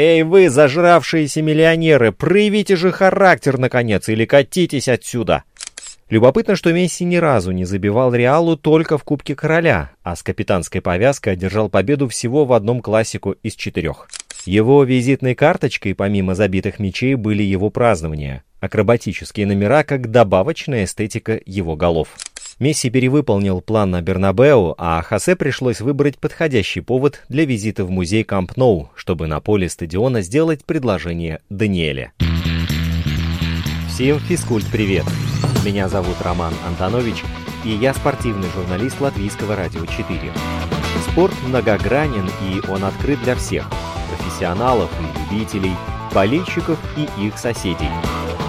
«Эй вы, зажравшиеся миллионеры, проявите же характер, наконец, или катитесь отсюда!» Любопытно, что Месси ни разу не забивал Реалу только в Кубке Короля, а с капитанской повязкой одержал победу всего в одном классику из четырех. Его визитной карточкой, помимо забитых мячей, были его празднования, акробатические номера как добавочная эстетика его голов. Месси перевыполнил план на Бернабеу, а Хосе пришлось выбрать подходящий повод для визита в музей Камп Ноу, чтобы на поле стадиона сделать предложение Даниэле. Всем физкульт-привет! Меня зовут Роман Антонович, и я спортивный журналист Латвийского радио 4. Спорт многогранен, и он открыт для всех – профессионалов и любителей, болельщиков и их соседей.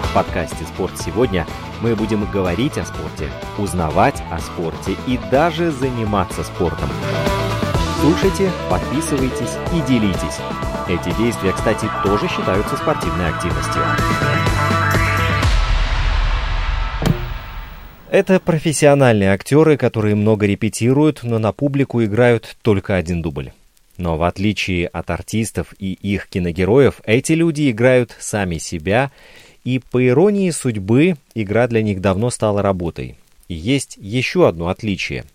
В подкасте «Спорт сегодня» мы будем говорить о спорте, узнавать о спорте и даже заниматься спортом. Слушайте, подписывайтесь и делитесь. Эти действия, кстати, тоже считаются спортивной активностью. Это профессиональные актеры, которые много репетируют, но на публику играют только один дубль. Но в отличие от артистов и их киногероев, эти люди играют сами себя, и по иронии судьбы игра для них давно стала работой. И есть еще одно отличие.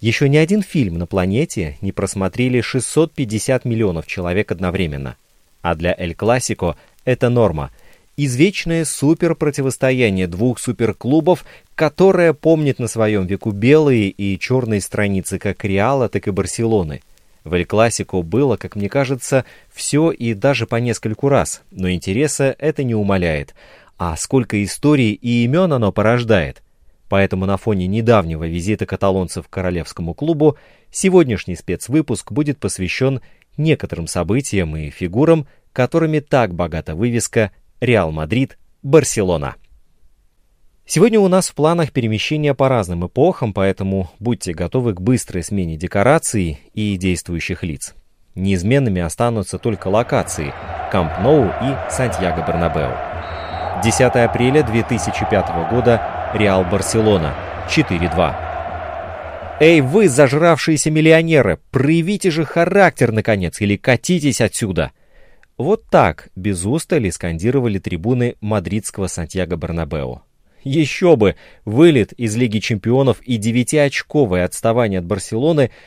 Еще ни один фильм на планете не просмотрели 650 миллионов человек одновременно. А для Эль Классико это норма – извечное суперпротивостояние двух суперклубов, которое помнит на своем веку белые и черные страницы как Реала, так и Барселоны. В Эль Классико было, как мне кажется, все и даже по нескольку раз, но интереса это не умаляет. А сколько историй и имен оно порождает. Поэтому на фоне недавнего визита каталонцев к королевскому клубу сегодняшний спецвыпуск будет посвящен некоторым событиям и фигурам, которыми так богата вывеска Реал Мадрид, Барселона. Сегодня у нас в планах перемещения по разным эпохам, поэтому будьте готовы к быстрой смене декораций и действующих лиц. Неизменными останутся только локации Камп Ноу и Сантьяго Бернабеу. 10 апреля 2005 года Реал Барселона 4-2. Эй, вы, зажравшиеся миллионеры, проявите же характер, наконец, или катитесь отсюда! Вот так без устали скандировали трибуны мадридского Сантьяго Бернабеу. Еще бы! Вылет из Лиги чемпионов и девятиочковое отставание от Барселоны –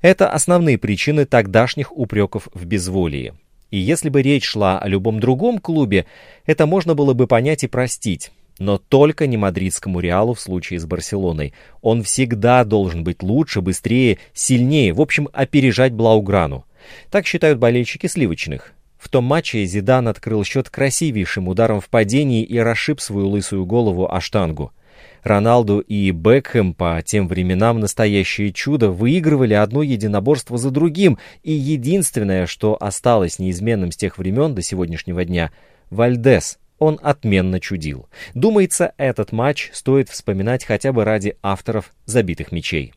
это основные причины тогдашних упреков в безволии. И если бы речь шла о любом другом клубе, это можно было бы понять и простить. Но только не мадридскому Реалу в случае с Барселоной. Он всегда должен быть лучше, быстрее, сильнее, в общем, опережать Блауграну. Так считают болельщики сливочных. В том матче Зидан открыл счет красивейшим ударом в падении и расшиб свою лысую голову о штангу. Роналду и Бекхэм по тем временам настоящее чудо выигрывали одно единоборство за другим, и единственное, что осталось неизменным с тех времен до сегодняшнего дня — Вальдес. Он отменно чудил. Думается, этот матч стоит вспоминать хотя бы ради авторов забитых мячей.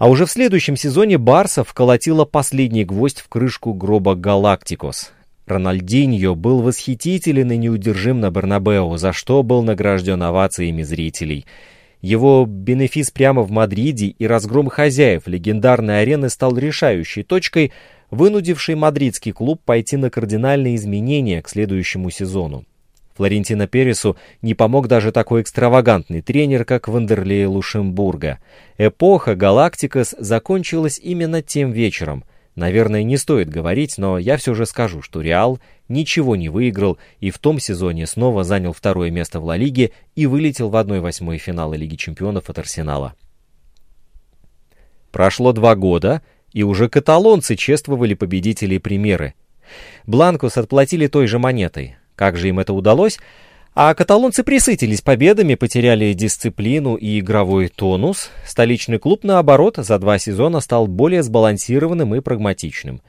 А уже в следующем сезоне Барса вколотила последний гвоздь в крышку гроба Галактикос. Рональдиньо был восхитителен и неудержим на Бернабеу, за что был награжден овациями зрителей. Его бенефис прямо в Мадриде и разгром хозяев легендарной арены стал решающей точкой, вынудившей мадридский клуб пойти на кардинальные изменения к следующему сезону. Флорентино Пересу не помог даже такой экстравагантный тренер, как Вандерлей Лушембурга. Эпоха Галактикас закончилась именно тем вечером. Наверное, не стоит говорить, но я все же скажу, что Реал ничего не выиграл и в том сезоне снова занял второе место в Ла Лиге и вылетел в 1-8 финала Лиги Чемпионов от Арсенала. Прошло два года, и уже каталонцы чествовали победителей примеры. Бланкус отплатили той же монетой. Как же им это удалось? А каталонцы присытились победами, потеряли дисциплину и игровой тонус. Столичный клуб, наоборот, за два сезона стал более сбалансированным и прагматичным.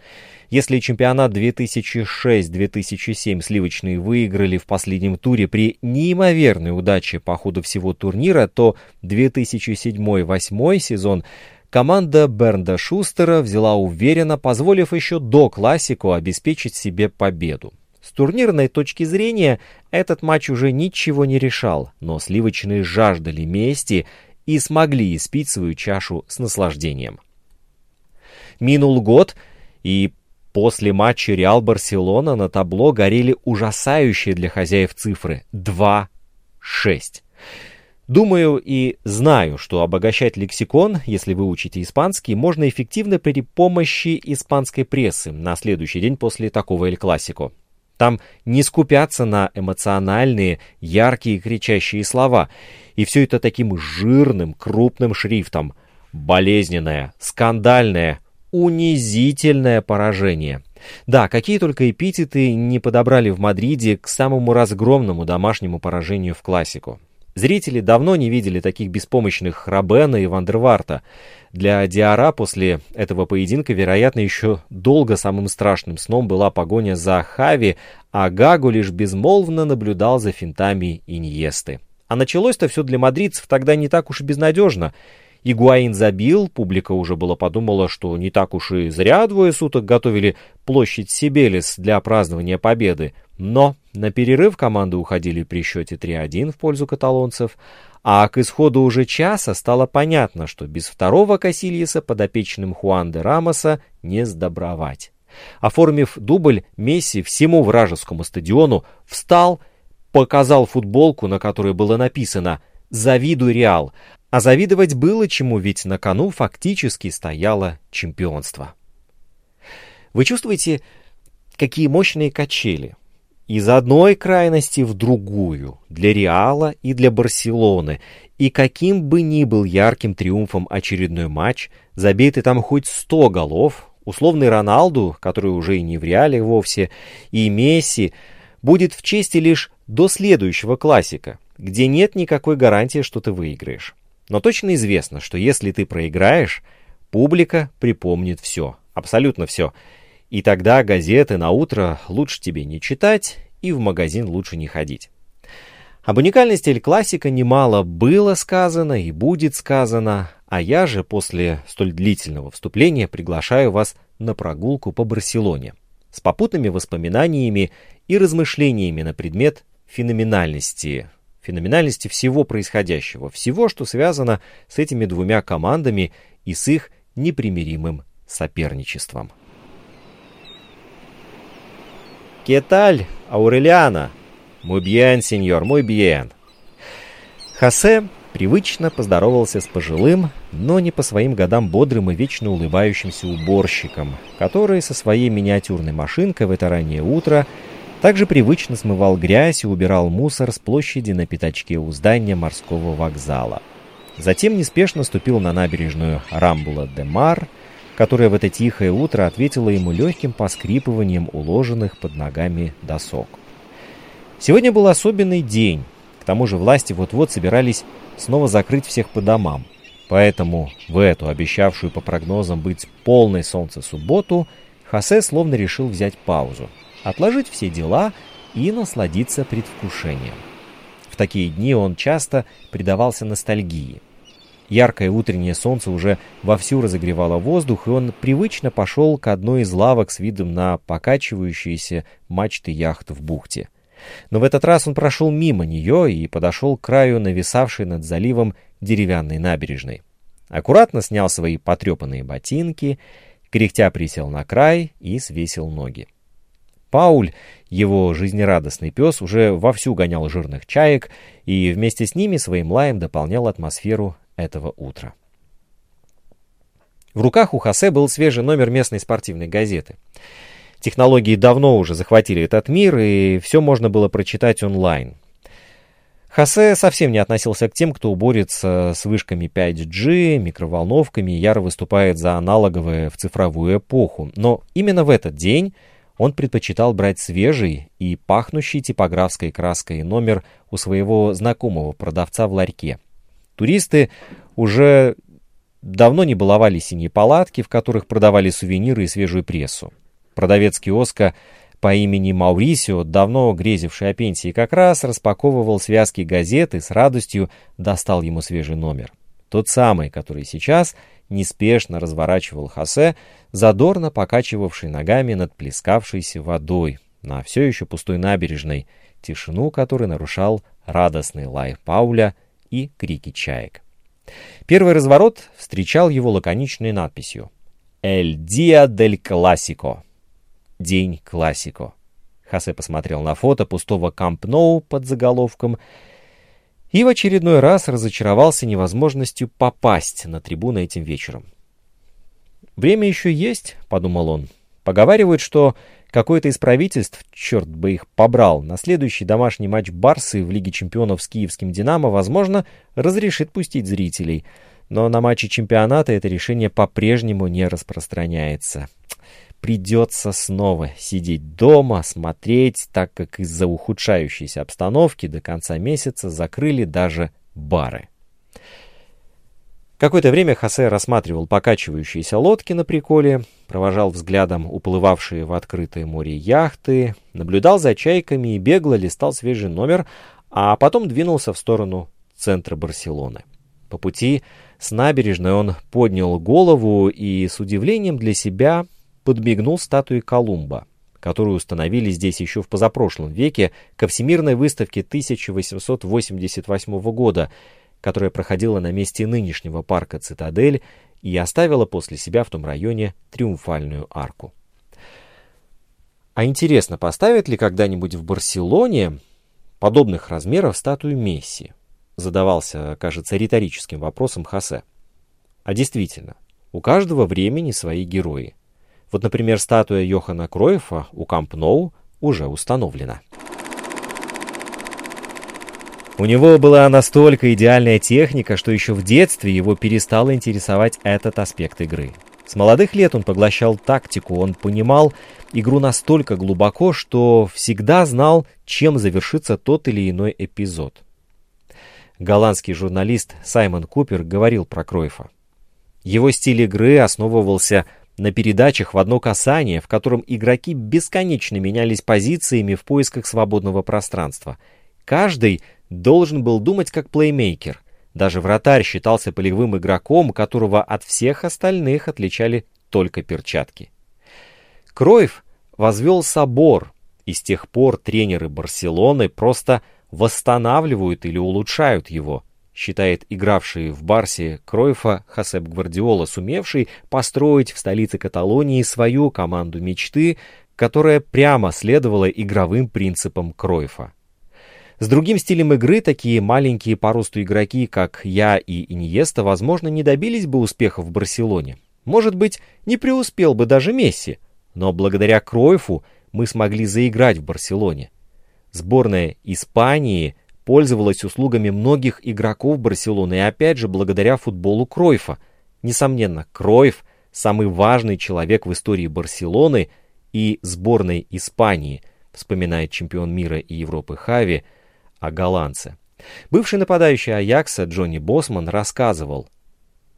Если чемпионат 2006-2007 сливочные выиграли в последнем туре при неимоверной удаче по ходу всего турнира, то 2007-2008 сезон команда Бернда Шустера взяла уверенно, позволив еще до классику обеспечить себе победу. С турнирной точки зрения этот матч уже ничего не решал, но сливочные жаждали мести и смогли испить свою чашу с наслаждением. Минул год, и После матча Реал-Барселона на табло горели ужасающие для хозяев цифры 2-6. Думаю и знаю, что обогащать лексикон, если вы учите испанский, можно эффективно при помощи испанской прессы на следующий день после такого Эль Классико. Там не скупятся на эмоциональные, яркие, кричащие слова. И все это таким жирным, крупным шрифтом. Болезненное, скандальное, унизительное поражение. Да, какие только эпитеты не подобрали в Мадриде к самому разгромному домашнему поражению в классику. Зрители давно не видели таких беспомощных Рабена и Вандерварта. Для Диара после этого поединка, вероятно, еще долго самым страшным сном была погоня за Хави, а Гагу лишь безмолвно наблюдал за финтами Иньесты. А началось-то все для мадридцев тогда не так уж и безнадежно. Игуаин забил, публика уже было подумала, что не так уж и зря двое суток готовили площадь Сибелис для празднования победы. Но на перерыв команды уходили при счете 3-1 в пользу каталонцев, а к исходу уже часа стало понятно, что без второго Касильеса подопечным Хуан де Рамоса не сдобровать. Оформив дубль, Месси всему вражескому стадиону встал, показал футболку, на которой было написано «Завидуй Реал», а завидовать было чему, ведь на кону фактически стояло чемпионство. Вы чувствуете, какие мощные качели? Из одной крайности в другую, для Реала и для Барселоны, и каким бы ни был ярким триумфом очередной матч, забитый там хоть сто голов, условный Роналду, который уже и не в Реале вовсе, и Месси, будет в чести лишь до следующего классика, где нет никакой гарантии, что ты выиграешь. Но точно известно, что если ты проиграешь, публика припомнит все, абсолютно все. И тогда газеты на утро лучше тебе не читать и в магазин лучше не ходить. Об уникальности Эль Классика немало было сказано и будет сказано, а я же после столь длительного вступления приглашаю вас на прогулку по Барселоне с попутными воспоминаниями и размышлениями на предмет феноменальности феноменальности всего происходящего, всего, что связано с этими двумя командами и с их непримиримым соперничеством. «Кеталь, Аурелиана?» «Muy bien, сеньор, bien». Хосе привычно поздоровался с пожилым, но не по своим годам бодрым и вечно улыбающимся уборщиком, который со своей миниатюрной машинкой в это раннее утро также привычно смывал грязь и убирал мусор с площади на пятачке у здания морского вокзала. Затем неспешно ступил на набережную Рамбула-де-Мар, которая в это тихое утро ответила ему легким поскрипыванием уложенных под ногами досок. Сегодня был особенный день, к тому же власти вот-вот собирались снова закрыть всех по домам. Поэтому в эту, обещавшую по прогнозам быть полной солнца субботу, Хосе словно решил взять паузу – отложить все дела и насладиться предвкушением. В такие дни он часто предавался ностальгии. Яркое утреннее солнце уже вовсю разогревало воздух, и он привычно пошел к одной из лавок с видом на покачивающиеся мачты яхт в бухте. Но в этот раз он прошел мимо нее и подошел к краю нависавшей над заливом деревянной набережной. Аккуратно снял свои потрепанные ботинки, кряхтя присел на край и свесил ноги. Пауль, его жизнерадостный пес, уже вовсю гонял жирных чаек и вместе с ними своим лаем дополнял атмосферу этого утра. В руках у Хосе был свежий номер местной спортивной газеты. Технологии давно уже захватили этот мир, и все можно было прочитать онлайн. Хосе совсем не относился к тем, кто борется с вышками 5G, микроволновками и яро выступает за аналоговое в цифровую эпоху. Но именно в этот день он предпочитал брать свежий и пахнущий типографской краской номер у своего знакомого продавца в ларьке. Туристы уже давно не баловали синие палатки, в которых продавали сувениры и свежую прессу. Продавец киоска по имени Маурисио, давно грезивший о пенсии, как раз распаковывал связки газет и с радостью достал ему свежий номер. Тот самый, который сейчас неспешно разворачивал Хосе, задорно покачивавший ногами над плескавшейся водой на все еще пустой набережной, тишину которой нарушал радостный лай Пауля и крики чаек. Первый разворот встречал его лаконичной надписью «Эль Диа дель Классико» день классико. Хосе посмотрел на фото пустого Камп Ноу под заголовком и в очередной раз разочаровался невозможностью попасть на трибуны этим вечером. «Время еще есть», — подумал он. «Поговаривают, что какое-то из правительств, черт бы их побрал, на следующий домашний матч Барсы в Лиге чемпионов с киевским «Динамо», возможно, разрешит пустить зрителей. Но на матче чемпионата это решение по-прежнему не распространяется придется снова сидеть дома, смотреть, так как из-за ухудшающейся обстановки до конца месяца закрыли даже бары. Какое-то время Хосе рассматривал покачивающиеся лодки на приколе, провожал взглядом уплывавшие в открытое море яхты, наблюдал за чайками и бегло листал свежий номер, а потом двинулся в сторону центра Барселоны. По пути с набережной он поднял голову и с удивлением для себя подмигнул статуе Колумба, которую установили здесь еще в позапрошлом веке ко Всемирной выставке 1888 года, которая проходила на месте нынешнего парка «Цитадель» и оставила после себя в том районе триумфальную арку. А интересно, поставят ли когда-нибудь в Барселоне подобных размеров статую Месси? Задавался, кажется, риторическим вопросом Хосе. А действительно, у каждого времени свои герои. Вот, например, статуя Йохана Кроефа у Камп Ноу уже установлена. У него была настолько идеальная техника, что еще в детстве его перестал интересовать этот аспект игры. С молодых лет он поглощал тактику, он понимал игру настолько глубоко, что всегда знал, чем завершится тот или иной эпизод. Голландский журналист Саймон Купер говорил про Кройфа. Его стиль игры основывался на передачах в одно касание, в котором игроки бесконечно менялись позициями в поисках свободного пространства. Каждый должен был думать как плеймейкер. Даже вратарь считался полевым игроком, которого от всех остальных отличали только перчатки. Кроев возвел собор, и с тех пор тренеры Барселоны просто восстанавливают или улучшают его – считает игравший в Барсе Кройфа Хасеп Гвардиола, сумевший построить в столице Каталонии свою команду мечты, которая прямо следовала игровым принципам Кройфа. С другим стилем игры такие маленькие по росту игроки, как я и Иньеста, возможно, не добились бы успеха в Барселоне. Может быть, не преуспел бы даже Месси, но благодаря Кройфу мы смогли заиграть в Барселоне. Сборная Испании пользовалась услугами многих игроков Барселоны и опять же благодаря футболу Кройфа. Несомненно, Кройф – самый важный человек в истории Барселоны и сборной Испании, вспоминает чемпион мира и Европы Хави о голландце. Бывший нападающий Аякса Джонни Босман рассказывал,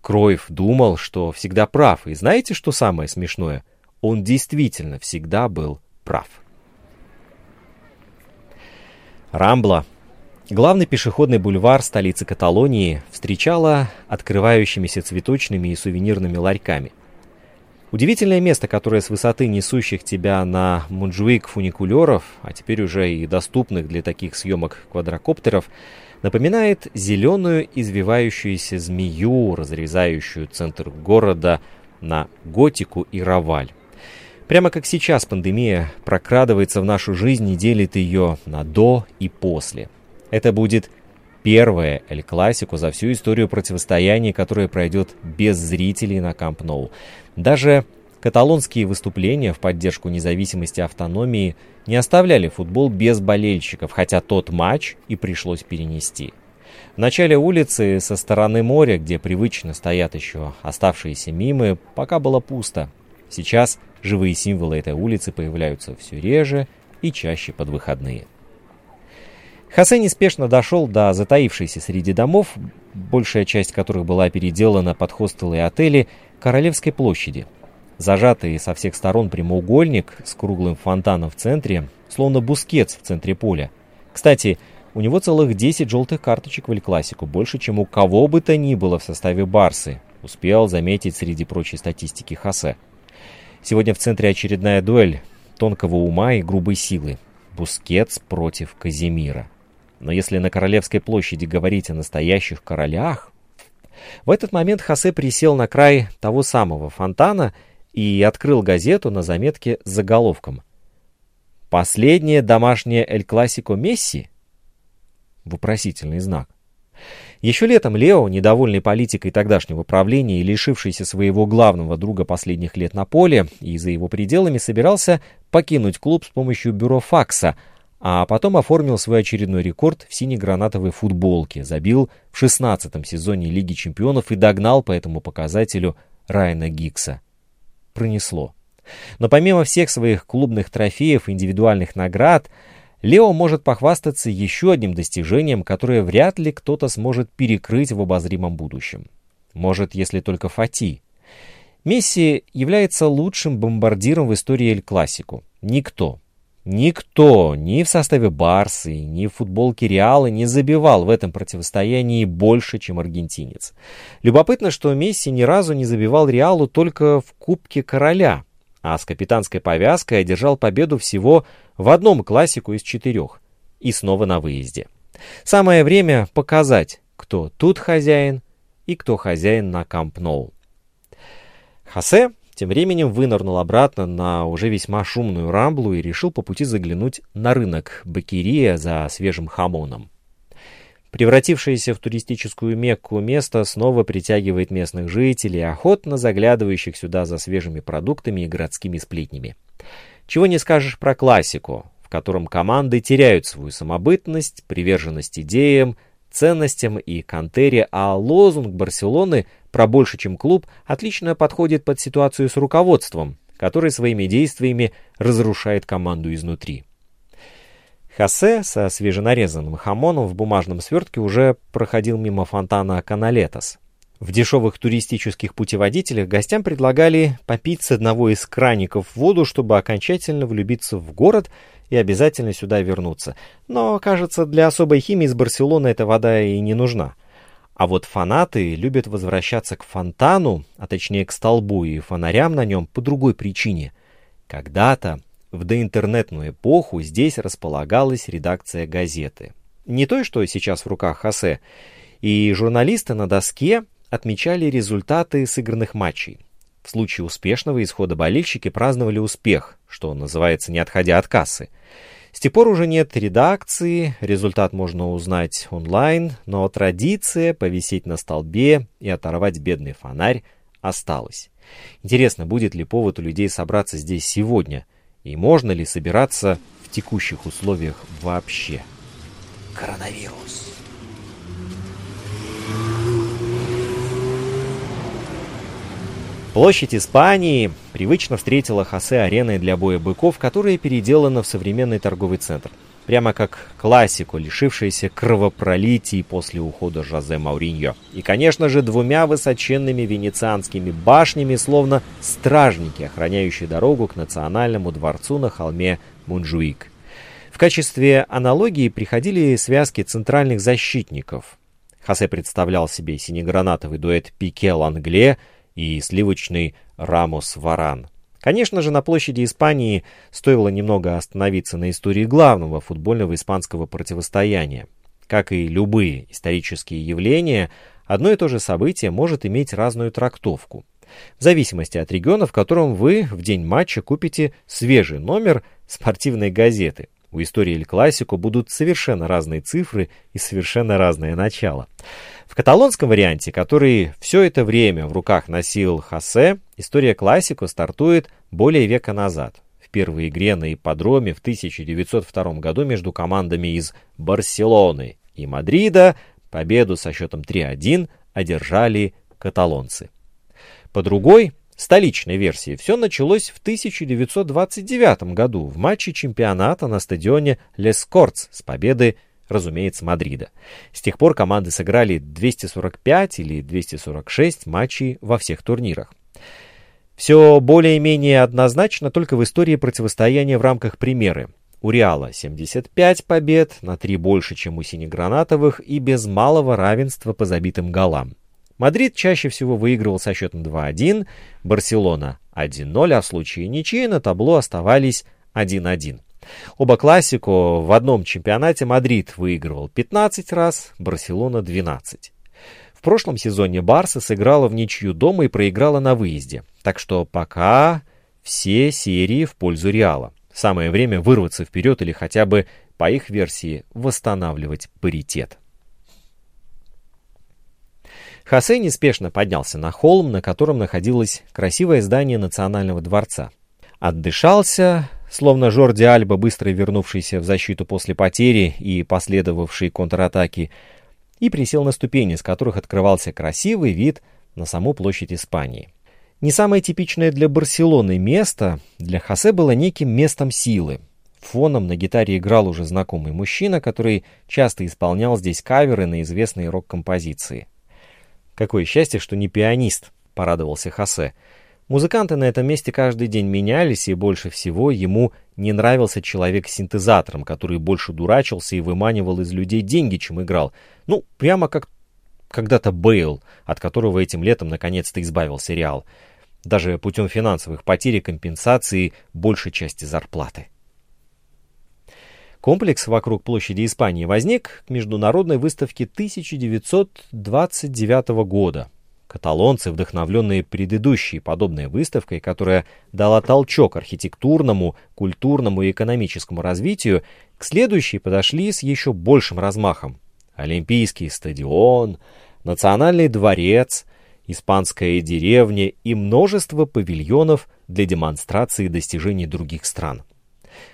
Кройф думал, что всегда прав, и знаете, что самое смешное? Он действительно всегда был прав. Рамбла Главный пешеходный бульвар столицы Каталонии встречала открывающимися цветочными и сувенирными ларьками. Удивительное место, которое с высоты несущих тебя на Мунджуик фуникулеров, а теперь уже и доступных для таких съемок квадрокоптеров, напоминает зеленую извивающуюся змею, разрезающую центр города на готику и раваль. Прямо как сейчас пандемия прокрадывается в нашу жизнь и делит ее на «до» и «после». Это будет первое Эль Классику за всю историю противостояния, которое пройдет без зрителей на Камп Ноу. Даже каталонские выступления в поддержку независимости автономии не оставляли футбол без болельщиков, хотя тот матч и пришлось перенести. В начале улицы со стороны моря, где привычно стоят еще оставшиеся мимы, пока было пусто. Сейчас живые символы этой улицы появляются все реже и чаще под выходные. Хосе неспешно дошел до затаившейся среди домов, большая часть которых была переделана под хостелы и отели, Королевской площади. Зажатый со всех сторон прямоугольник с круглым фонтаном в центре, словно Бускетс в центре поля. Кстати, у него целых 10 желтых карточек в Эль-Класико, больше, чем у кого бы то ни было в составе Барсы, успел заметить среди прочей статистики Хосе. Сегодня в центре очередная дуэль тонкого ума и грубой силы. Бускетс против Каземиро. Но если на Королевской площади говорить о настоящих королях... В этот момент Хосе присел на край того самого фонтана и открыл газету на заметке с заголовком «Последнее домашнее Эль Классико Месси?» Вопросительный знак. Еще летом Лео, недовольный политикой тогдашнего правления и лишившийся своего главного друга последних лет на поле и за его пределами, собирался покинуть клуб с помощью бюро факса, а потом оформил свой очередной рекорд в сине-гранатовой футболке, забил в 16-м сезоне Лиги чемпионов и догнал по этому показателю Райана Гикса. Пронесло. Но помимо всех своих клубных трофеев и индивидуальных наград, Лео может похвастаться еще одним достижением, которое вряд ли кто-то сможет перекрыть в обозримом будущем. Может, если только Фати. Месси является лучшим бомбардиром в истории Эль-Классику. Никто, никто ни в составе Барсы, ни в футболке Реала не забивал в этом противостоянии больше, чем аргентинец. Любопытно, что Месси ни разу не забивал Реалу только в Кубке Короля, а с капитанской повязкой одержал победу всего в одном классику из четырех. И снова на выезде. Самое время показать, кто тут хозяин и кто хозяин на Камп Ноу. Хосе тем временем вынырнул обратно на уже весьма шумную рамблу и решил по пути заглянуть на рынок Бакирия за свежим хамоном. Превратившееся в туристическую мекку место снова притягивает местных жителей, охотно заглядывающих сюда за свежими продуктами и городскими сплетнями. Чего не скажешь про классику, в котором команды теряют свою самобытность, приверженность идеям, ценностям и кантере, а лозунг Барселоны про больше, чем клуб, отлично подходит под ситуацию с руководством, который своими действиями разрушает команду изнутри. Хосе со свеженарезанным хамоном в бумажном свертке уже проходил мимо фонтана Каналетос. В дешевых туристических путеводителях гостям предлагали попить с одного из краников воду, чтобы окончательно влюбиться в город и обязательно сюда вернуться. Но, кажется, для особой химии из Барселоны эта вода и не нужна. А вот фанаты любят возвращаться к фонтану, а точнее к столбу и фонарям на нем по другой причине. Когда-то, в доинтернетную эпоху, здесь располагалась редакция газеты. Не той, что сейчас в руках Хосе, и журналисты на доске отмечали результаты сыгранных матчей. В случае успешного исхода болельщики праздновали успех, что называется, не отходя от кассы. С тех пор уже нет редакции, результат можно узнать онлайн, но традиция повисеть на столбе и оторвать бедный фонарь осталась. Интересно, будет ли повод у людей собраться здесь сегодня, и можно ли собираться в текущих условиях вообще? Коронавирус. Площадь Испании привычно встретила Хосе ареной для боя быков, которая переделана в современный торговый центр. Прямо как классику, лишившаяся кровопролитий после ухода Жозе Мауриньо. И, конечно же, двумя высоченными венецианскими башнями, словно стражники, охраняющие дорогу к национальному дворцу на холме Мунжуик. В качестве аналогии приходили связки центральных защитников. Хосе представлял себе синегранатовый дуэт Пике-Лангле – и сливочный Рамос-Варан. Конечно же, на площади Испании стоило немного остановиться на истории главного футбольного испанского противостояния. Как и любые исторические явления, одно и то же событие может иметь разную трактовку. В зависимости от региона, в котором вы в день матча купите свежий номер спортивной газеты. У истории или классику будут совершенно разные цифры и совершенно разное начало. В каталонском варианте, который все это время в руках носил Хосе, история классику стартует более века назад. В первой игре на ипподроме в 1902 году между командами из Барселоны и Мадрида победу со счетом 3-1 одержали каталонцы. По другой, столичной версии, все началось в 1929 году в матче чемпионата на стадионе Лес Кортс с победы разумеется, Мадрида. С тех пор команды сыграли 245 или 246 матчей во всех турнирах. Все более-менее однозначно только в истории противостояния в рамках примеры. У Реала 75 побед, на 3 больше, чем у синегранатовых, и без малого равенства по забитым голам. Мадрид чаще всего выигрывал со счетом 2-1, Барселона 1-0, а в случае ничьи на табло оставались 1-1. Оба класико в одном чемпионате Мадрид выигрывал 15 раз, Барселона 12. В прошлом сезоне Барса сыграла в ничью дома и проиграла на выезде. Так что пока все серии в пользу Реала. Самое время вырваться вперед или хотя бы, по их версии, восстанавливать паритет. Хосе неспешно поднялся на холм, на котором находилось красивое здание Национального дворца. Отдышался, словно Жорди Альба, быстро вернувшийся в защиту после потери и последовавшей контратаки, и присел на ступени, с которых открывался красивый вид на саму площадь Испании. Не самое типичное для Барселоны место, для Хосе было неким местом силы. Фоном на гитаре играл уже знакомый мужчина, который часто исполнял здесь каверы на известные рок-композиции. «Какое счастье, что не пианист», — порадовался Хосе. Музыканты на этом месте каждый день менялись, и больше всего ему не нравился человек с синтезатором, который больше дурачился и выманивал из людей деньги, чем играл. Ну, прямо как когда-то Бейл, от которого этим летом наконец-то избавился Реал даже путем финансовых потерь и компенсации большей части зарплаты. Комплекс вокруг площади Испании возник к международной выставке 1929 года. Каталонцы, вдохновленные предыдущей подобной выставкой, которая дала толчок архитектурному, культурному и экономическому развитию, к следующей подошли с еще большим размахом. Олимпийский стадион, Национальный дворец, испанская деревня и множество павильонов для демонстрации достижений других стран.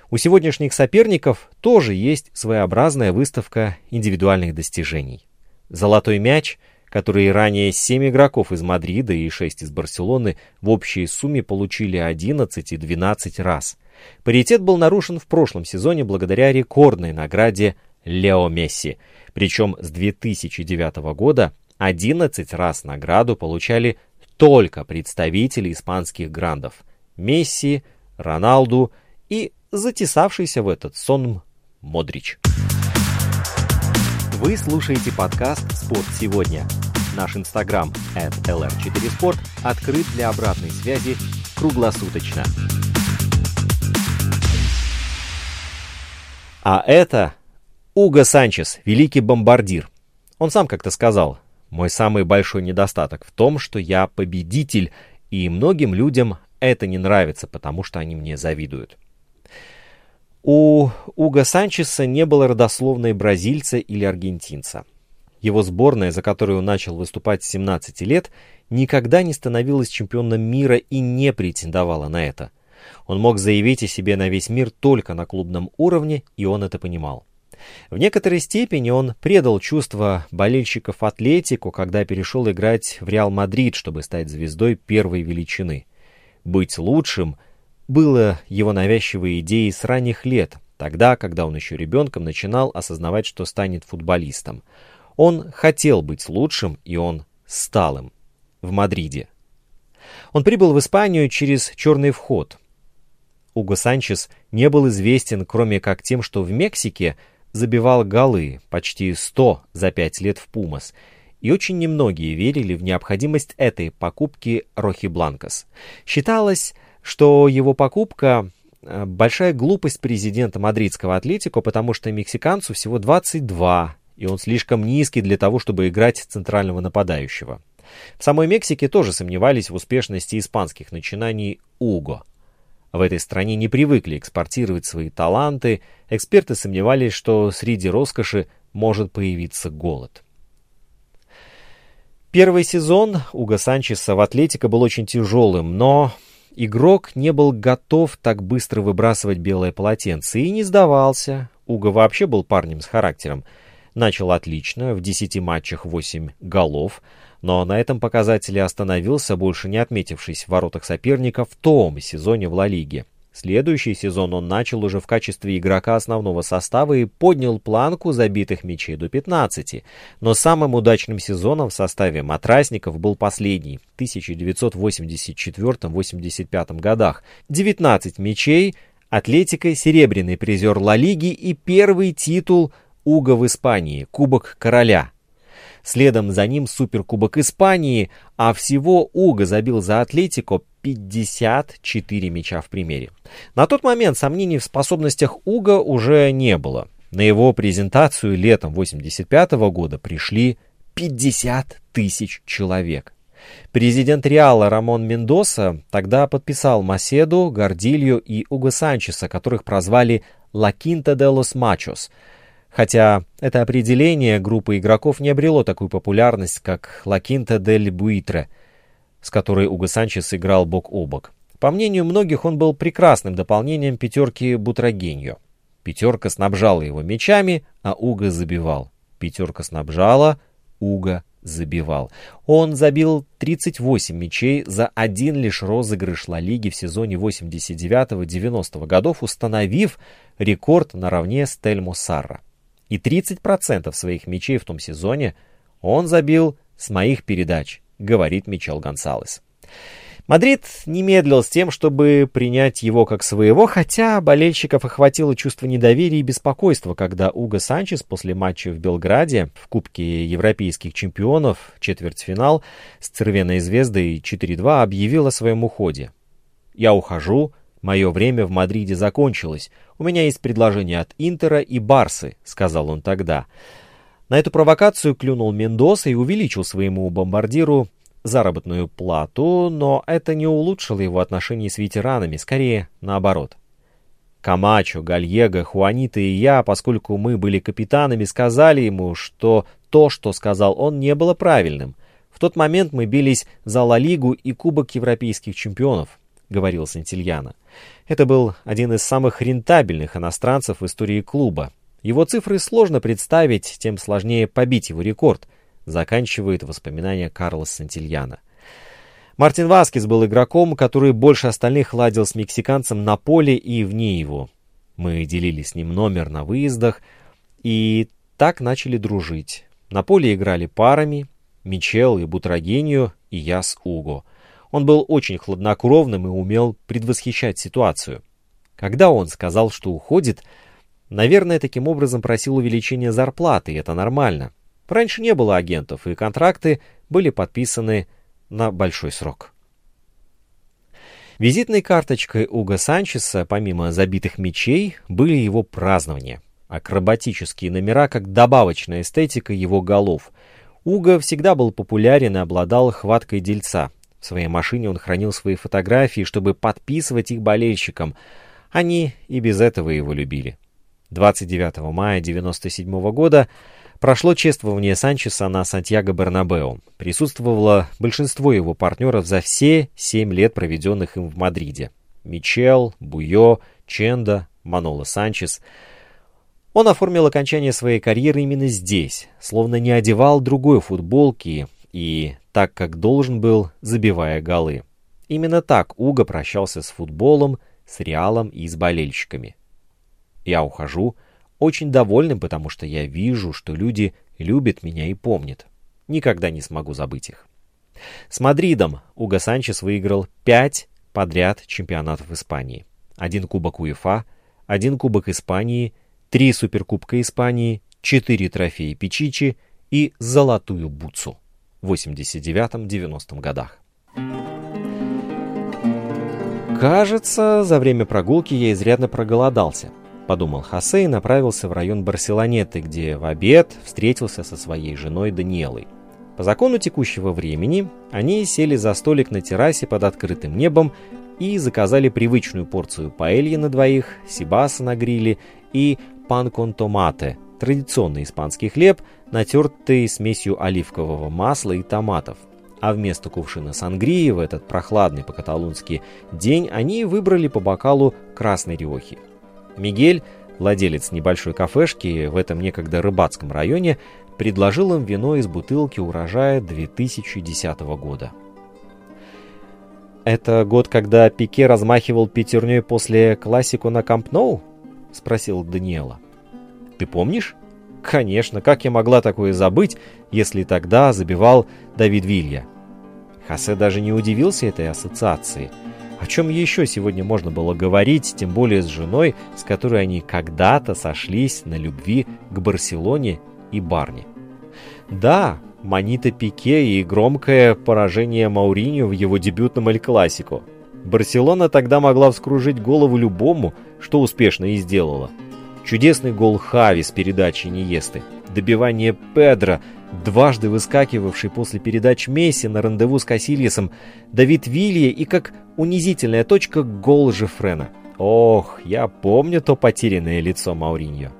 У сегодняшних соперников тоже есть своеобразная выставка индивидуальных достижений. Золотой мяч, который ранее 7 игроков из Мадрида и 6 из Барселоны в общей сумме получили 11 и 12 раз. Паритет был нарушен в прошлом сезоне благодаря рекордной награде Лео Месси, причем с 2009 года 11 раз награду получали только представители испанских грандов – Месси, Роналду и затесавшийся в этот сон Модрич. Вы слушаете подкаст «Спорт сегодня». Наш инстаграм at lr4sport открыт для обратной связи круглосуточно. А это Уго Санчес, великий бомбардир. Он сам как-то сказал – мой самый большой недостаток в том, что я победитель, и многим людям это не нравится, потому что они мне завидуют. У Уга Санчеса не было родословной бразильца или аргентинца. Его сборная, за которую он начал выступать с 17 лет, никогда не становилась чемпионом мира и не претендовала на это. Он мог заявить о себе на весь мир только на клубном уровне, и он это понимал. В некоторой степени он предал чувства болельщиков Атлетику, когда перешел играть в Реал Мадрид, чтобы стать звездой первой величины. Быть лучшим было его навязчивой идеей с ранних лет, тогда, когда он еще ребенком начинал осознавать, что станет футболистом. Он хотел быть лучшим, и он стал им. В Мадриде. Он прибыл в Испанию через черный вход. Уго Санчес не был известен, кроме как тем, что в Мексике забивал голы, почти 100 за 5 лет в Пумас, и очень немногие верили в необходимость этой покупки Рохи Бланкос. Считалось, что его покупка э, большая глупость президента мадридского Атлетико, потому что мексиканцу всего 22, и он слишком низкий для того, чтобы играть центрального нападающего. В самой Мексике тоже сомневались в успешности испанских начинаний Уго. В этой стране не привыкли экспортировать свои таланты, эксперты сомневались, что среди роскоши может появиться голод. Первый сезон Уго Санчеса в Атлетико был очень тяжелым, но игрок не был готов так быстро выбрасывать белое полотенце и не сдавался. Уго вообще был парнем с характером. Начал отлично, в 10 матчах 8 голов, но на этом показателе остановился, больше не отметившись в воротах соперника в том сезоне в Ла Лиге. Следующий сезон он начал уже в качестве игрока основного состава и поднял планку забитых мячей до 15. Но самым удачным сезоном в составе матрасников был последний, в 1984-85 годах. 19 мячей, Атлетика, серебряный призер Ла Лиги и первый титул Уга в Испании, Кубок Короля – Следом за ним Суперкубок Испании, а всего Уго забил за Атлетико 54 мяча в примере. На тот момент сомнений в способностях Уго уже не было. На его презентацию летом 85 года пришли 50 тысяч человек. Президент Реала Рамон Мендоса тогда подписал Маседу, Гордилью и Уго Санчеса, которых прозвали «Ла Кинта де лос Мачос», хотя это определение группы игроков не обрело такую популярность, как «Ла Кинта дель Буитре», с которой Уго Санчес играл бок о бок. По мнению многих, он был прекрасным дополнением пятерки Бутрагеньо. Пятерка снабжала его мячами, а Уго забивал. Пятерка снабжала, Уго забивал. Он забил 38 мячей за один лишь розыгрыш Ла Лиги в сезоне 89-90 годов, установив рекорд наравне с Тельмо Саррой. И 30% своих мячей в том сезоне он забил с моих передач, говорит Мичел Гонсалес. Мадрид не медлил с тем, чтобы принять его как своего, хотя болельщиков охватило чувство недоверия и беспокойства, когда Уго Санчес после матча в Белграде в Кубке Европейских чемпионов четвертьфинал с «Црвеной звездой» 4-2 объявил о своем уходе. «Я ухожу, мое время в Мадриде закончилось, у меня есть предложение от Интера и Барсы», — сказал он тогда. На эту провокацию клюнул Мендоса и увеличил своему бомбардиру заработную плату, но это не улучшило его отношения с ветеранами, скорее наоборот. Камачо, Гальего, Хуанита и я, поскольку мы были капитанами, сказали ему, что то, что сказал он, не было правильным. В тот момент мы бились за Ла Лигу и Кубок Европейских чемпионов, говорил Сантильяно. Это был один из самых рентабельных иностранцев в истории клуба. Его цифры сложно представить, тем сложнее побить его рекорд — заканчивает воспоминания Карлос Сантильяна. Мартин Васкес был игроком, который больше остальных ладил с мексиканцем на поле и вне его. Мы делили с ним номер на выездах и так начали дружить. На поле играли парами, Мичел и Бутрагению, и я с Уго. Он был очень хладнокровным и умел предвосхищать ситуацию. Когда он сказал, что уходит, наверное, таким образом просил увеличения зарплаты, и это нормально. Раньше не было агентов, и контракты были подписаны на большой срок. Визитной карточкой Уга Санчеса, помимо забитых мечей, были его празднования. Акробатические номера, как добавочная эстетика его голов. Уга всегда был популярен и обладал хваткой дельца. В своей машине он хранил свои фотографии, чтобы подписывать их болельщикам. Они и без этого его любили. 29 мая 1997 года Прошло чествование Санчеса на Сантьяго Бернабеу. Присутствовало большинство его партнеров за все семь лет, проведенных им в Мадриде. Мичел, Буйо, Ченда, Маноло Санчес. Он оформил окончание своей карьеры именно здесь, словно не одевал другой футболки и, так как должен был, забивая голы. Именно так Уго прощался с футболом, с Реалом и с болельщиками. «Я ухожу», очень довольным, потому что я вижу, что люди любят меня и помнят. Никогда не смогу забыть их. С Мадридом Уго Санчес выиграл пять подряд чемпионатов Испании. Один кубок УЕФА, один кубок Испании, три суперкубка Испании, четыре трофея Пичичи и золотую бутсу 89-90 годах. Кажется, за время прогулки я изрядно проголодался подумал Хосе и направился в район Барселонеты, где в обед встретился со своей женой Даниэлой. По закону текущего времени они сели за столик на террасе под открытым небом и заказали привычную порцию паэльи на двоих, сибаса на гриле и пан кон томате, традиционный испанский хлеб, натертый смесью оливкового масла и томатов. А вместо кувшина сангрии в этот прохладный по-каталунски день они выбрали по бокалу красной риохи. Мигель, владелец небольшой кафешки в этом некогда рыбацком районе, предложил им вино из бутылки урожая 2010 года. «Это год, когда Пике размахивал пятерней после классику на Камп Ноу?» — спросил Даниэла. «Ты помнишь?» «Конечно, как я могла такое забыть, если тогда забивал Давид Вилья?» Хосе даже не удивился этой ассоциации — о чем еще сегодня можно было говорить, тем более с женой, с которой они когда-то сошлись на любви к Барселоне и Барни. Да, Манита Пике и громкое поражение Мауриньо в его дебютном Эль-Классико. Барселона тогда могла вскружить голову любому, что успешно и сделала. Чудесный гол Хави с передачей Ниесты. добивание Педро, дважды выскакивавший после передач Месси на рандеву с Касильесом, Давид Вилье и как унизительная точка гол Жефрена. Ох, я помню то потерянное лицо Мауриньо.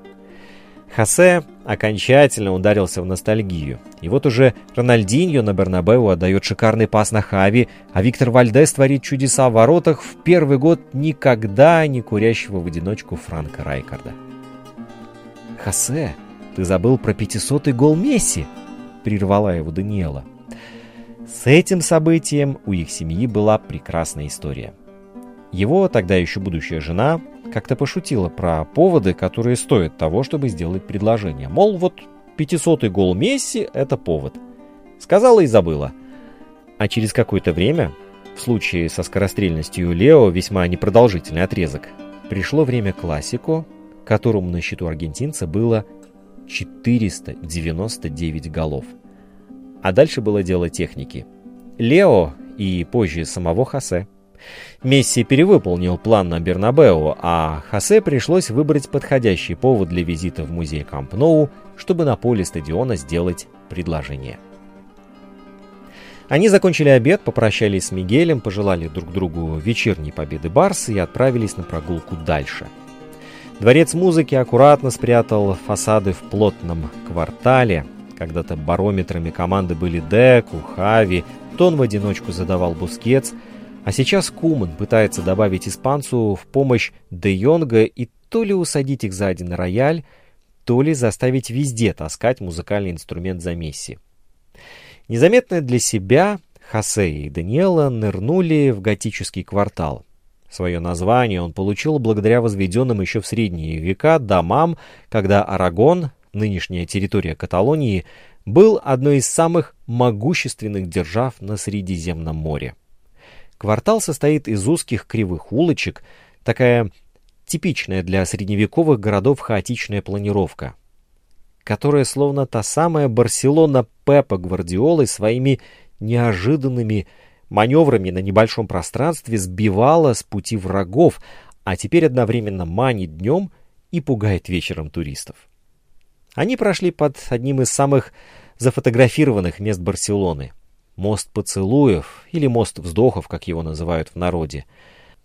Хосе окончательно ударился в ностальгию. И вот уже Рональдиньо на Бернабеу отдает шикарный пас на Хави, а Виктор Вальдес творит чудеса в воротах в первый год никогда не курящего в одиночку Франка Райкарда. «Хосе, ты забыл про пятисотый гол Месси!» — прервала его Даниэла. С этим событием у их семьи была прекрасная история. Его, тогда еще будущая жена, как-то пошутила про поводы, которые стоят того, чтобы сделать предложение. Мол, вот 500-й гол Месси – это повод. Сказала и забыла. А через какое-то время, в случае со скорострельностью Лео весьма непродолжительный отрезок, пришло время классику, которому на счету аргентинца было 499 голов. А дальше было дело техники. Лео и позже самого Хосе – Месси перевыполнил план на Бернабеу, а Хосе пришлось выбрать подходящий повод для визита в музей Камп Ноу, чтобы на поле стадиона сделать предложение. Они закончили обед, попрощались с Мигелем, пожелали друг другу вечерней победы Барса и отправились на прогулку дальше. Дворец музыки аккуратно спрятал фасады в плотном квартале. Когда-то барометрами команды были Деку, Хави, Тон в одиночку задавал Бускетс – а сейчас Куман пытается добавить испанцу в помощь Де Йонга и то ли усадить их сзади на рояль, то ли заставить везде таскать музыкальный инструмент за Месси. Незаметно для себя Хосе и Даниэла нырнули в готический квартал. Свое название он получил благодаря возведенным еще в средние века домам, когда Арагон, нынешняя территория Каталонии, был одной из самых могущественных держав на Средиземном море. Квартал состоит из узких кривых улочек, такая типичная для средневековых городов хаотичная планировка, которая словно та самая Барселона Пепа Гвардиолы своими неожиданными маневрами на небольшом пространстве сбивала с пути врагов, а теперь одновременно манит днем и пугает вечером туристов. Они прошли под одним из самых зафотографированных мест Барселоны – Мост поцелуев или мост вздохов, как его называют в народе.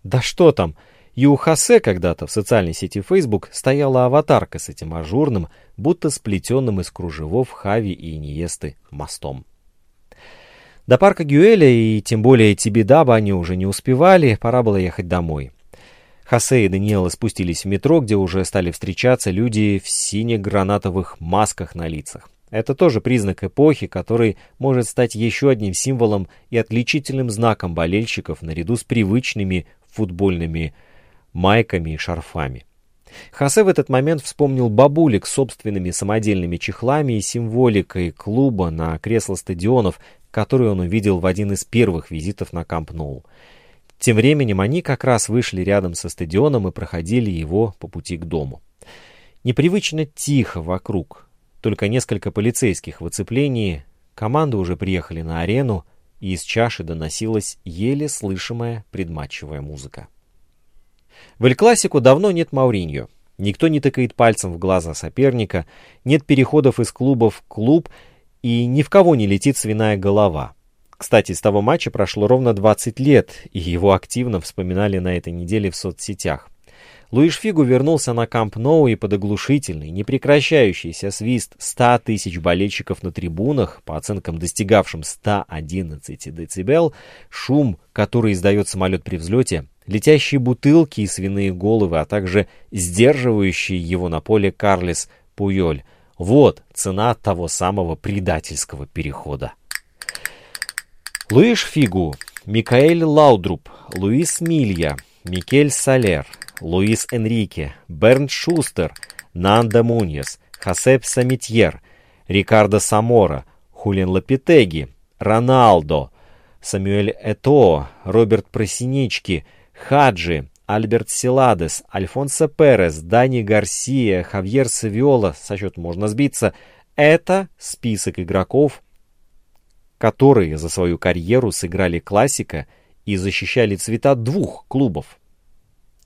Да что там, и у Хосе когда-то в социальной сети Facebook стояла аватарка с этим ажурным, будто сплетенным из кружевов Хави и Иниесты мостом. До парка Гюэля и тем более Тибидаба они уже не успевали, пора было ехать домой. Хосе и Даниэла спустились в метро, где уже стали встречаться люди в сине-гранатовых масках на лицах. Это тоже признак эпохи, который может стать еще одним символом и отличительным знаком болельщиков наряду с привычными футбольными майками и шарфами. Хосе в этот момент вспомнил бабулек с собственными самодельными чехлами и символикой клуба на кресло стадионов, который он увидел в один из первых визитов на Камп Ноу. Тем временем они как раз вышли рядом со стадионом и проходили его по пути к дому. Непривычно тихо вокруг, только несколько полицейских в оцеплении, команды уже приехали на арену, и из чаши доносилась еле слышимая предматчевая музыка. В Эль-Классику давно нет Мауриньо. Никто не тыкает пальцем в глаза соперника, нет переходов из клуба в клуб, и ни в кого не летит свиная голова. Кстати, с того матча прошло ровно 20 лет, и его активно вспоминали на этой неделе в соцсетях. Луиш Фигу вернулся на Камп Ноу и под оглушительный, непрекращающийся свист 100 тысяч болельщиков на трибунах, по оценкам достигавшим 111 дБ, шум, который издает самолет при взлете, летящие бутылки и свиные головы, а также сдерживающий его на поле Карлес Пуйоль. Вот цена того самого предательского перехода. Луиш Фигу, Микаэль Лаудруб, Луис Милья, Микель Салер — Луис Энрике, Бернт Шустер, Нанда Муньес, Хасеп Самитьер, Рикардо Самора, Хулин Лапитеги, Роналдо, Самюэль Этоо, Роберт Просинички, Хаджи, Альберт Силадес, Альфонсо Перес, Дани Гарсия, Хавьер Савиола, со счет можно сбиться. Это список игроков, которые за свою карьеру сыграли классика и защищали цвета двух клубов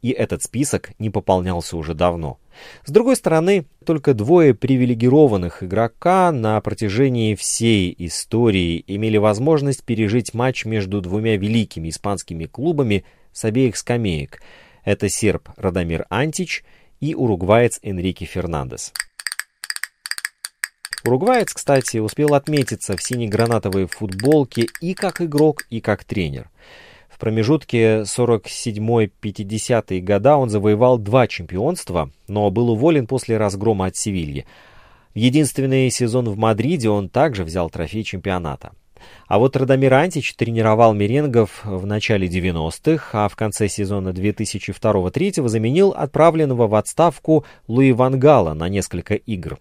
и этот список не пополнялся уже давно. С другой стороны, только двое привилегированных игрока на протяжении всей истории имели возможность пережить матч между двумя великими испанскими клубами с обеих скамеек. Это серб Радомир Антич и уругваец Энрике Фернандес. Уругваец, кстати, успел отметиться в сине-гранатовой футболке и как игрок, и как тренер. В промежутке 47-50 года он завоевал два чемпионства, но был уволен после разгрома от Севильи. В единственный сезон в Мадриде он также взял трофей чемпионата. А вот Радомир Антич тренировал меренгов в начале 90-х, а в конце сезона 2002-2003 заменил отправленного в отставку Луи Вангала на несколько игр.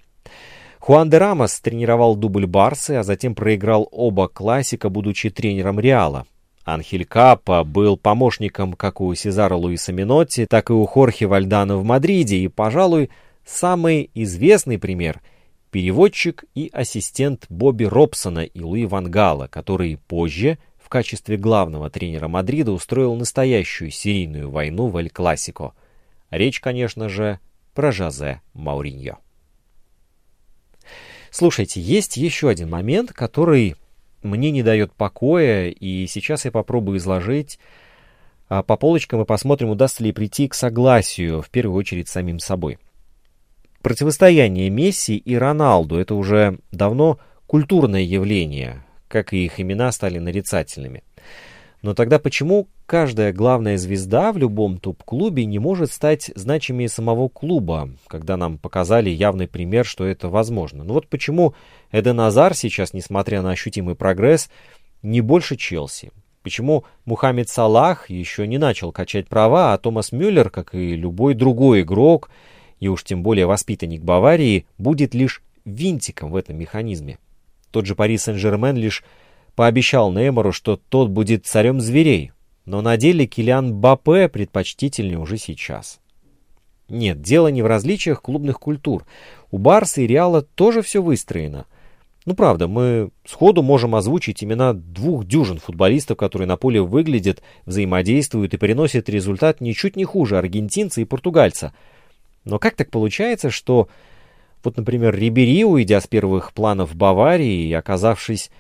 Хуан де Рамос тренировал дубль Барсы, а затем проиграл оба классика, будучи тренером Реала. Анхель Капа был помощником как у Сезара Луиса Минотти, так и у Хорхе Вальдана в Мадриде, и, пожалуй, самый известный пример – переводчик и ассистент Бобби Робсона и Луи Вангала, который позже в качестве главного тренера Мадрида устроил настоящую серийную войну в Эль-Классико. Речь, конечно же, про Жозе Мауриньо. Слушайте, есть еще один момент, который мне не дает покоя, и сейчас я попробую изложить а по полочкам и посмотрим, удастся ли прийти к согласию, в первую очередь, самим собой. Противостояние Месси и Роналду – это уже давно культурное явление, как и их имена стали нарицательными. Но тогда почему каждая главная звезда в любом топ-клубе не может стать значимее самого клуба, когда нам показали явный пример, что это возможно? Ну вот почему Эден Азар сейчас, несмотря на ощутимый прогресс, не больше Челси? Почему Мухаммед Салах еще не начал качать права, а Томас Мюллер, как и любой другой игрок, и уж тем более воспитанник Баварии, будет лишь винтиком в этом механизме? Тот же Пари Сен-Жермен лишь пообещал Неймару, что тот будет царем зверей, но на деле Килиан Бапе предпочтительнее уже сейчас. Нет, дело не в различиях клубных культур. У Барса и Реала тоже все выстроено. Ну правда, мы сходу можем озвучить имена двух дюжин футболистов, которые на поле выглядят, взаимодействуют и приносят результат ничуть не хуже аргентинца и португальца. Но как так получается, что вот, например, Рибери, уйдя с первых планов Баварии и оказавшись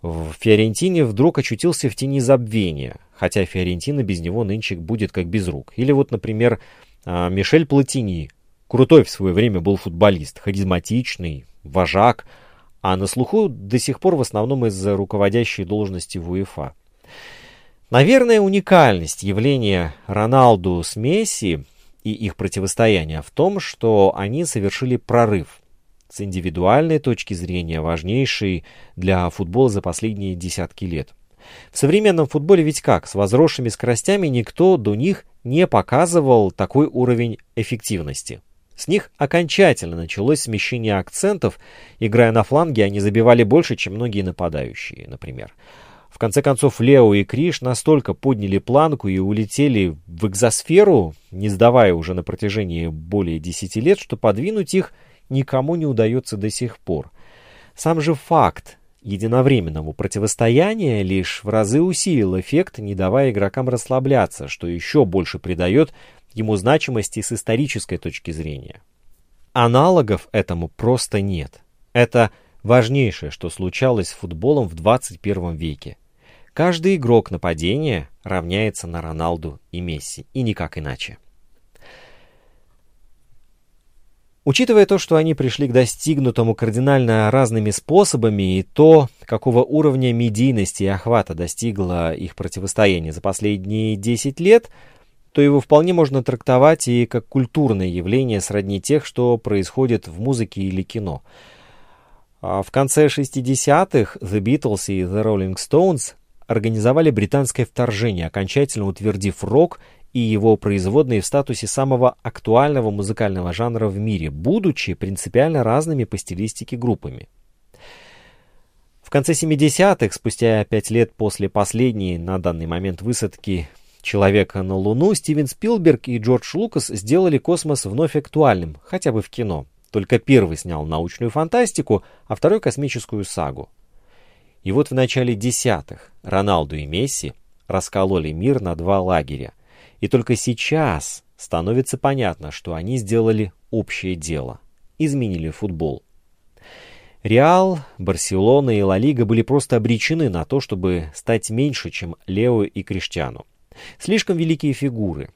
в Фиорентине вдруг очутился в тени забвения, хотя Фиорентина без него нынче будет как без рук. Или вот, например, а, Мишель Платини. Крутой в свое время был футболист, харизматичный, вожак, а на слуху до сих пор в основном из-за руководящей должности в УЕФА. Наверное, уникальность явления Роналду с Месси и их противостояния в том, что они совершили прорыв с индивидуальной точки зрения важнейший для футбола за последние десятки лет. В современном футболе ведь как, с возросшими скоростями никто до них не показывал такой уровень эффективности. С них окончательно началось смещение акцентов, играя на фланге, они забивали больше, чем многие нападающие, например. В конце концов, Лео и Криш настолько подняли планку и улетели в экзосферу, не сдавая уже на протяжении более 10 лет, что подвинуть их – никому не удается до сих пор. Сам же факт единовременного противостояния лишь в разы усилил эффект, не давая игрокам расслабляться, что еще больше придает ему значимости с исторической точки зрения. Аналогов этому просто нет. Это важнейшее, что случалось с футболом в 21 веке. Каждый игрок нападения равняется на Роналду и Месси, и никак иначе. Учитывая то, что они пришли к достигнутому кардинально разными способами и то, какого уровня медийности и охвата достигло их противостояние за последние 10 лет, то его вполне можно трактовать и как культурное явление сродни тех, что происходит в музыке или кино. А в конце 60-х The Beatles и The Rolling Stones организовали британское вторжение, окончательно утвердив рок и его производные в статусе самого актуального музыкального жанра в мире, будучи принципиально разными по стилистике группами. В конце 70-х, спустя пять лет после последней на данный момент высадки человека на Луну, Стивен Спилберг и Джордж Лукас сделали космос вновь актуальным, хотя бы в кино. Только первый снял научную фантастику, а второй космическую сагу. И вот в начале десятых Роналду и Месси раскололи мир на два лагеря – и только сейчас, становится понятно, что они сделали общее дело, изменили футбол. Реал, Барселона и Ла Лига были просто обречены на то, чтобы стать меньше, чем Лео и Криштиану. Слишком великие фигуры.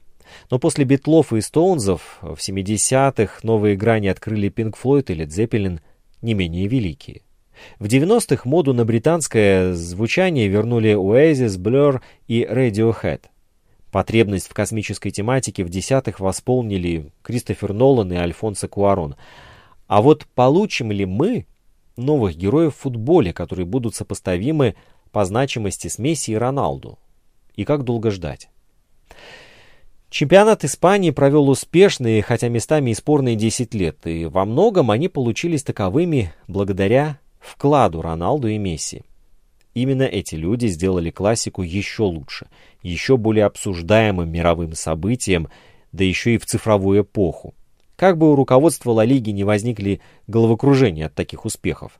Но после Битлов и Стоунзов в 70-х новые грани открыли Пинк Флойд или Дзеппелин не менее великие. В 90-х моду на британское звучание вернули Oasis, Blur и Radiohead. Потребность в космической тематике в десятых восполнили Кристофер Нолан и Альфонсо Куарон. А вот получим ли мы новых героев в футболе, которые будут сопоставимы по значимости с Месси и Роналду? И как долго ждать? Чемпионат Испании провел успешные, хотя местами и спорные 10 лет, и во многом они получились таковыми благодаря вкладу Роналду и Месси. Именно эти люди сделали классику еще лучше, еще более обсуждаемым мировым событием, да еще и в цифровую эпоху. Как бы у руководства Ла Лиги не возникли головокружения от таких успехов.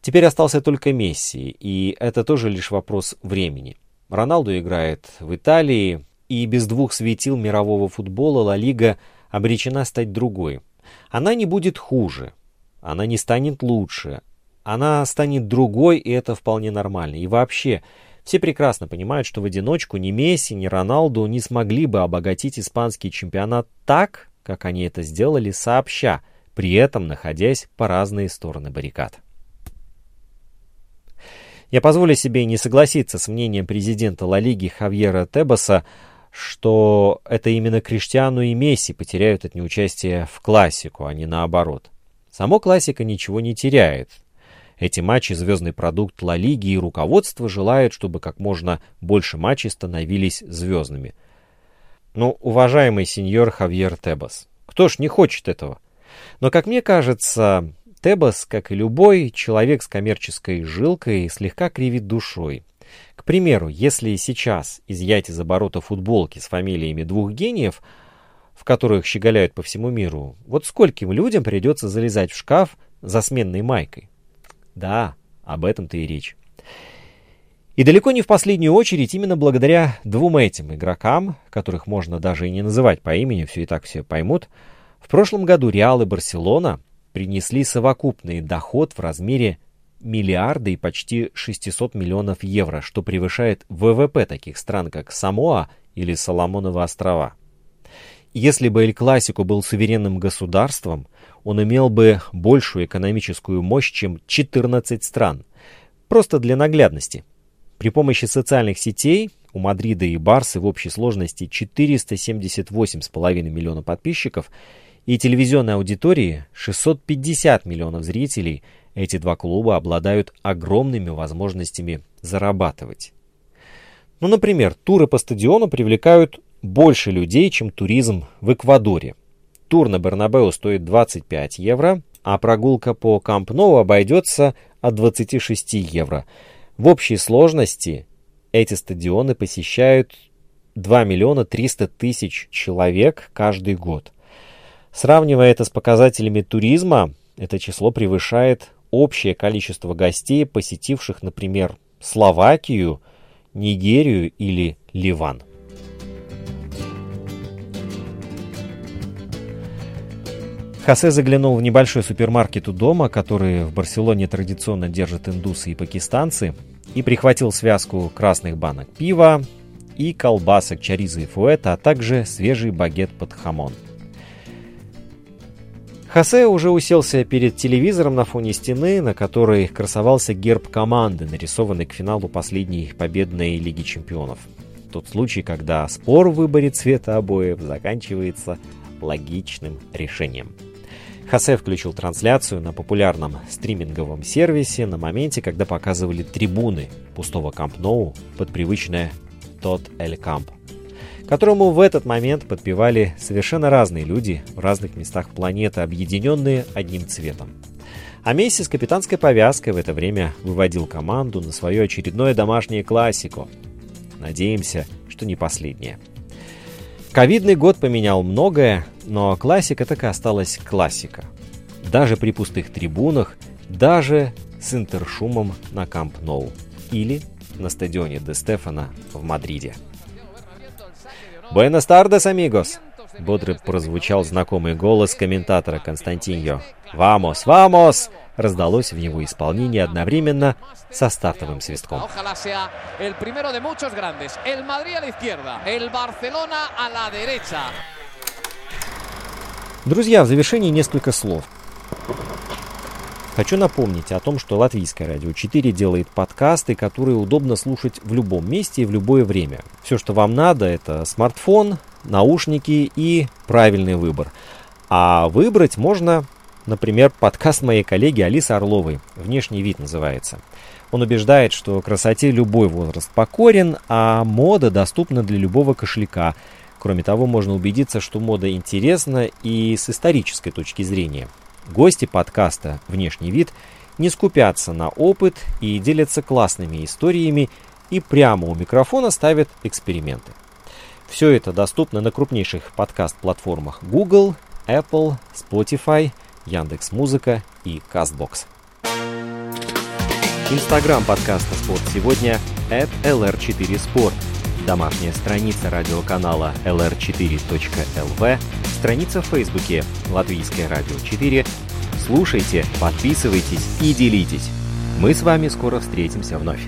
Теперь остался только Месси, и это тоже лишь вопрос времени. Роналду играет в Италии, и без двух светил мирового футбола Ла Лига обречена стать другой. Она не будет хуже, она не станет лучше, она станет другой, и это вполне нормально. И вообще, все прекрасно понимают, что в одиночку ни Месси, ни Роналду не смогли бы обогатить испанский чемпионат так, как они это сделали сообща, при этом находясь по разные стороны баррикад. Я позволю себе не согласиться с мнением президента Ла Лиги Хавьера Тебаса, что это именно Криштиану и Месси потеряют от неучастия в классику, а не наоборот. Само классика ничего не теряет. Эти матчи – звездный продукт Ла Лиги, и руководство желает, чтобы как можно больше матчей становились звездными. Ну, уважаемый сеньор Хавьер Тебас, кто ж не хочет этого? Но, как мне кажется, Тебас, как и любой человек с коммерческой жилкой, слегка кривит душой. К примеру, если сейчас изъять из оборота футболки с фамилиями двух гениев, в которых щеголяют по всему миру, вот скольким людям придется залезать в шкаф за сменной майкой? Да, об этом-то и речь. И далеко не в последнюю очередь именно благодаря двум этим игрокам, которых можно даже и не называть по имени, все и так все поймут, в прошлом году Реал и Барселона принесли совокупный доход в размере миллиарда и почти 600 миллионов евро, что превышает ВВП таких стран, как Самоа или Соломоновы острова. Если бы Эль-Классико был суверенным государством, он имел бы большую экономическую мощь, чем 14 стран. Просто для наглядности. При помощи социальных сетей у Мадрида и Барсы в общей сложности 478,5 миллиона подписчиков и телевизионной аудитории 650 миллионов зрителей, эти два клуба обладают огромными возможностями зарабатывать. Ну, например, туры по стадиону привлекают больше людей, чем туризм в Эквадоре. Тур на Бернабеу стоит 25 евро, а прогулка по Камп обойдется от 26 евро. В общей сложности эти стадионы посещают 2 миллиона 300 тысяч человек каждый год. Сравнивая это с показателями туризма, это число превышает общее количество гостей, посетивших, например, Словакию, Нигерию или Ливан. Хосе заглянул в небольшой супермаркет у дома, который в Барселоне традиционно держат индусы и пакистанцы, и прихватил связку красных банок пива и колбасок чариза и фуэта, а также свежий багет под хамон. Хосе уже уселся перед телевизором на фоне стены, на которой красовался герб команды, нарисованный к финалу последней победной Лиги Чемпионов. Тот случай, когда спор в выборе цвета обоев заканчивается логичным решением. Хосе включил трансляцию на популярном стриминговом сервисе на моменте, когда показывали трибуны пустого Камп Ноу под привычное «Тот Эль Камп», которому в этот момент подпевали совершенно разные люди в разных местах планеты, объединенные одним цветом. А Месси с капитанской повязкой в это время выводил команду на свое очередное домашнее классику. Надеемся, что не последнее. Ковидный год поменял многое, но классика так и осталась классика. Даже при пустых трибунах, даже с интершумом на Камп Ноу или на стадионе Де Стефана в Мадриде. Buenas tardes, amigos. Бодро прозвучал знакомый голос комментатора Константиньо. «Вамос, вамос!» раздалось в его исполнении одновременно со стартовым свистком. Друзья, в завершении несколько слов. Хочу напомнить о том, что Латвийское радио 4 делает подкасты, которые удобно слушать в любом месте и в любое время. Все, что вам надо, это смартфон, наушники и правильный выбор. А выбрать можно, например, подкаст моей коллеги Алисы Орловой «Внешний вид» называется. Он убеждает, что красоте любой возраст покорен, а мода доступна для любого кошелька. Кроме того, можно убедиться, что мода интересна и с исторической точки зрения – Гости подкаста «Внешний вид» не скупятся на опыт и делятся классными историями и прямо у микрофона ставят эксперименты. Все это доступно на крупнейших подкаст-платформах Google, Apple, Spotify, Яндекс.Музыка и CastBox. Инстаграм подкаста «Спорт сегодня» at lr4sport. Домашняя страница радиоканала lr4.lv страница в Фейсбуке «Латвийское радио 4». Слушайте, подписывайтесь и делитесь. Мы с вами скоро встретимся вновь.